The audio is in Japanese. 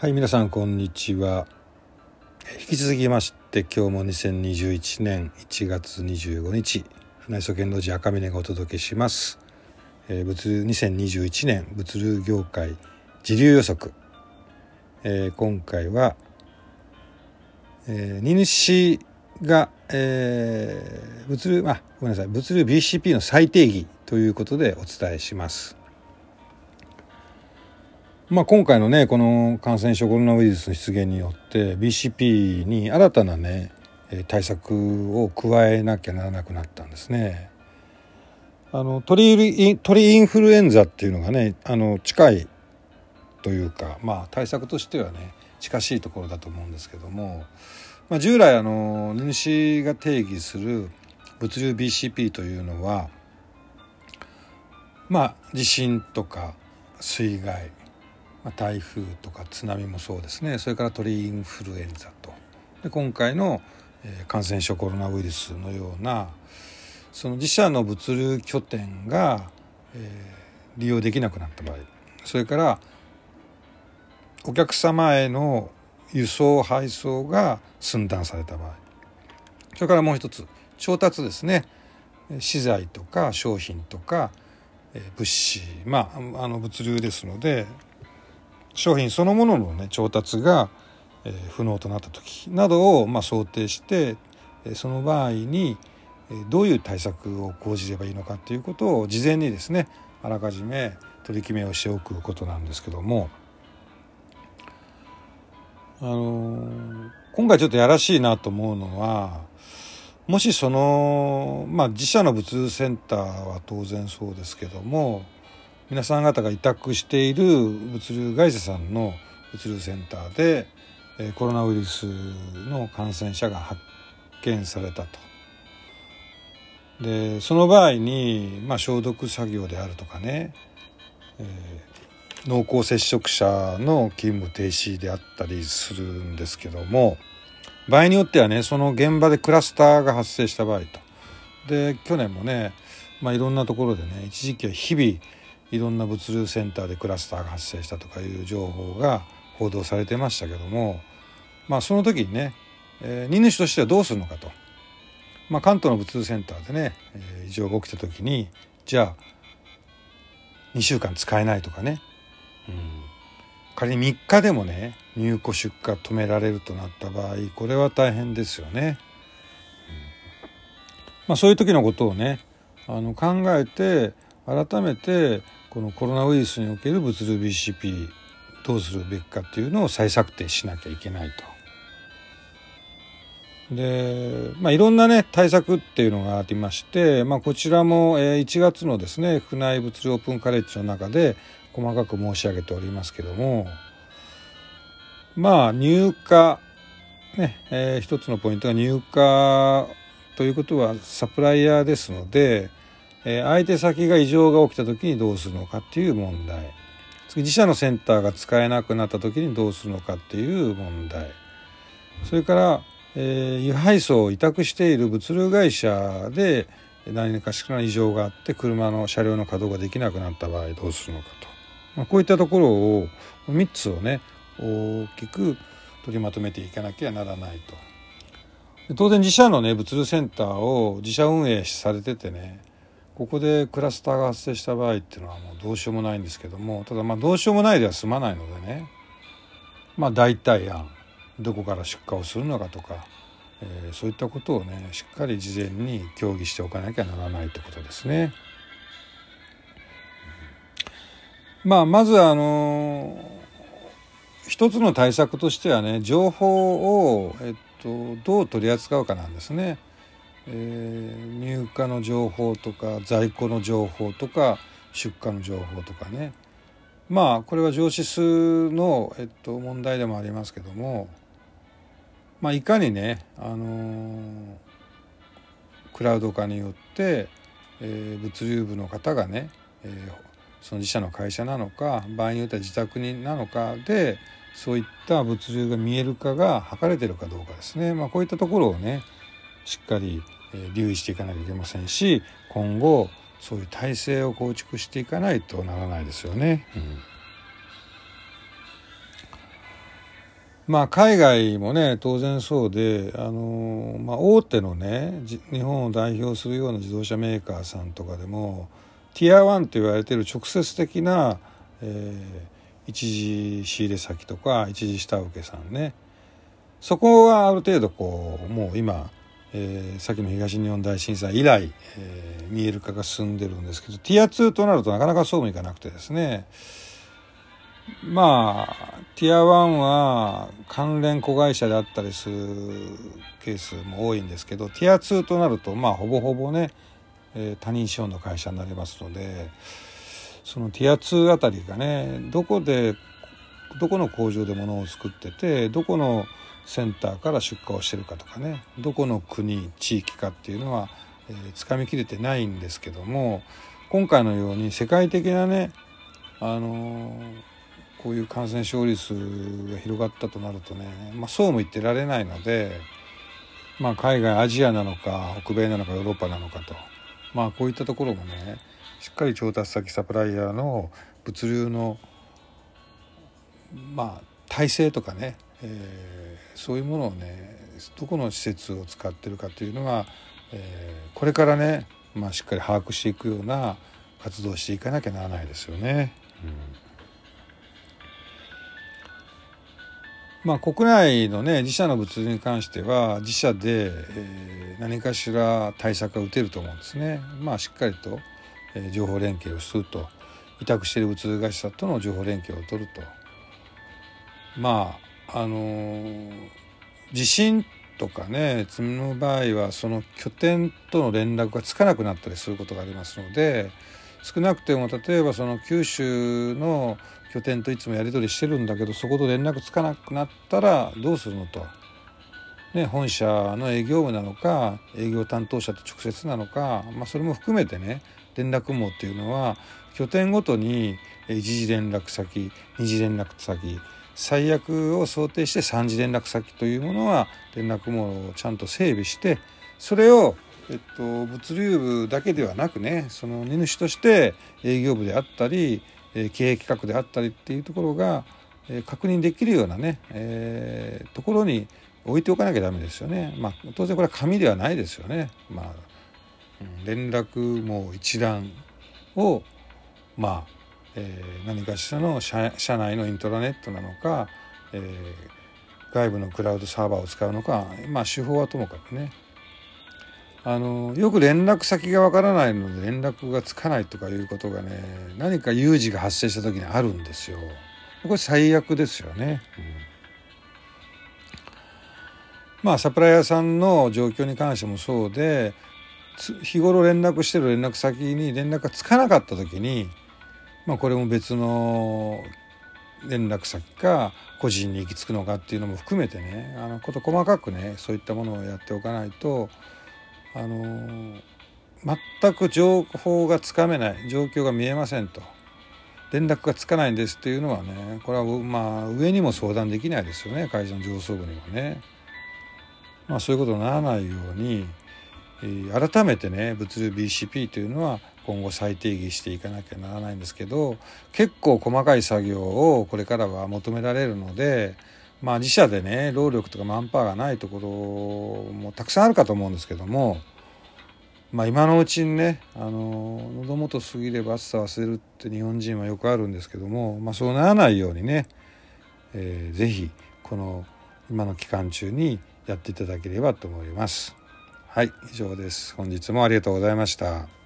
はい皆さんこんにちは。引き続きまして今日も2021年1月25日船磯剣道寺赤峰がお届けします、えー、物流2021年物流業界時流予測、えー、今回は、えー、荷主が、えー、物流あごめんなさい。物流 BCP の再定義ということでお伝えします。まあ、今回のねこの感染症コロナウイルスの出現によって BCP に新たなね対策を加えなきゃならなくなったんですね。あの鳥鳥インフルエンザっていうのがねあの近いというか、まあ、対策としてはね近しいところだと思うんですけども、まあ、従来あの荷主が定義する物流 BCP というのはまあ地震とか水害まあ、台風とか津波もそうですね。それから鳥インフルエンザと。で今回の、感染症コロナウイルスのようなその自社の物流拠点が、えー、利用できなくなった場合。それからお客様への輸送配送が寸断された場合。それからもう一つ調達ですね。資材とか商品とか物資まああの物流ですので商品そのものの、ね、調達が、えー、不能となった時などを、まあ、想定してその場合にどういう対策を講じればいいのかということを事前にですねあらかじめ取り決めをしておくことなんですけどもあの今回ちょっとやらしいなと思うのはもしそのまあ自社の物流センターは当然そうですけども皆さん方が委託している物流会社さんの物流センターでコロナウイルスの感染者が発見されたと。でその場合に、まあ、消毒作業であるとかね、えー、濃厚接触者の勤務停止であったりするんですけども場合によってはねその現場でクラスターが発生した場合と。で去年もね、まあ、いろんなところでね一時期は日々いろんな物流センターでクラスターが発生したとかいう情報が報道されてましたけどもまあその時にね、えー、荷主としてはどうするのかと、まあ、関東の物流センターでね、えー、異常が起きた時にじゃあ2週間使えないとかね、うん、仮に3日でもね入庫出荷止められるとなった場合これは大変ですよね。うん、まあ、そういう時のことをねあの考えて改めてこのコロナウイルスにおける物流 BCP どうするべきかっていうのを再策定しなきゃいけないと。で、まあ、いろんなね対策っていうのがありまして、まあ、こちらも1月のですね府内物流オープンカレッジの中で細かく申し上げておりますけどもまあ入荷ね、えー、一つのポイントが入荷ということはサプライヤーですのでえ相手先が異常が起きた時にどうするのかっていう問題。次自社のセンターが使えなくなった時にどうするのかっていう問題。それから、えー、輸配送を委託している物流会社で何かしらの異常があって車の車両の稼働ができなくなった場合どうするのかと、まあ、こういったところを3つをね大きく取りまとめていかなきゃならないと。当然自社のね物流センターを自社運営されててねここでクラスターが発生した場合っていうのはもうどうしようもないんですけどもただまあどうしようもないでは済まないのでねまあ代替案どこから出荷をするのかとか、えー、そういったことをねしっかり事前に協議しておかなきゃならないってことですね。まあまずあの一つの対策としてはね情報を、えっと、どう取り扱うかなんですね。えー、入荷の情報とか在庫の情報とか出荷の情報とかね。まあこれは上司数の、えっと、問題でもありますけども、まあ、いかにね、あのー、クラウド化によって、えー、物流部の方がね、えー、その自社の会社なのか場合によっては自宅になのかでそういった物流が見えるかが測れてるかどうかですね、まあ、こういったところをねしっかり留意していかなきゃいけませんし今後そういう体制を構築していかないとならないですよね。まあ海外もね当然そうであの、まあ、大手のね日本を代表するような自動車メーカーさんとかでもティア1と言われている直接的な、えー、一次仕入れ先とか一次下請けさんねそこはある程度こうもう今、えー、先の東日本大震災以来、えー、見える化が進んでるんですけどティア2となるとなかなかそうもいかなくてですね。まあティア1は関連子会社であったりするケースも多いんですけどティア2となるとまあほぼほぼね、えー、他人資本の会社になりますのでそのティア2あたりがねどこでどこの工場で物を作っててどこのセンターから出荷をしてるかとかねどこの国地域かっていうのは、えー、つかみきれてないんですけども今回のように世界的なねあのーこういう感染症率が広がったとなるとね、まあ、そうも言ってられないので、まあ、海外アジアなのか北米なのかヨーロッパなのかと、まあ、こういったところもねしっかり調達先サプライヤーの物流のまあ体制とかね、えー、そういうものをねどこの施設を使ってるかというのは、えー、これからね、まあ、しっかり把握していくような活動をしていかなきゃならないですよね。うんまあ、国内のね自社の物流に関しては自社で、えー、何かしら対策が打てると思うんですね。まあ、しっかりと、えー、情報連携をすると委託している物流会社との情報連携を取るとまああの、地震とかね積みの場合はその拠点との連絡がつかなくなったりすることがありますので少なくても例えばその九州の拠点といつもやり取りしてるんだけどそこと連絡つかなくなったらどうするのと。ね、本社の営業部なのか営業担当者と直接なのか、まあ、それも含めてね連絡網っていうのは拠点ごとに一次連絡先二次連絡先最悪を想定して三次連絡先というものは連絡網をちゃんと整備してそれをえっと、物流部だけではなくねその荷主として営業部であったり経営企画であったりっていうところが確認できるようなね、えー、ところに置いておかなきゃダメですよね。まあ、当然これは紙ではないですよね。まあ、連絡網一覧をまあ、えー、何かしらの社社内のイントラネットなのか、えー、外部のクラウドサーバーを使うのかまあ手法はともかくねあのよく連絡先がわからないので連絡がつかないとかいうことがね何か有事が発生した時にあるんですよ。これ最悪ですよね。うん、まあサプライヤーさんの状況に関してもそうで日頃連絡してる連絡先に連絡がつかなかった時に、まあ、これも別の連絡先か個人に行き着くのかっていうのも含めてねあのこと細かくねそういったものをやっておかないとあの全く情報がつかめない状況が見えませんと連絡がつかないんですっていうのはねこれはまあ上にも相談できないですよね会社の上層部にもね。まあそういうことにならないように、改めてね物流 BCP というのは今後再定義していかなきゃならないんですけど結構細かい作業をこれからは求められるのでまあ自社でね労力とかマンパワーがないところもたくさんあるかと思うんですけどもまあ今のうちにねあの喉元過ぎれば暑さ忘れるって日本人はよくあるんですけども、まあ、そうならないようにね、えー、ぜひこの今の期間中にやっていただければと思います。はい以上です。本日もありがとうございました。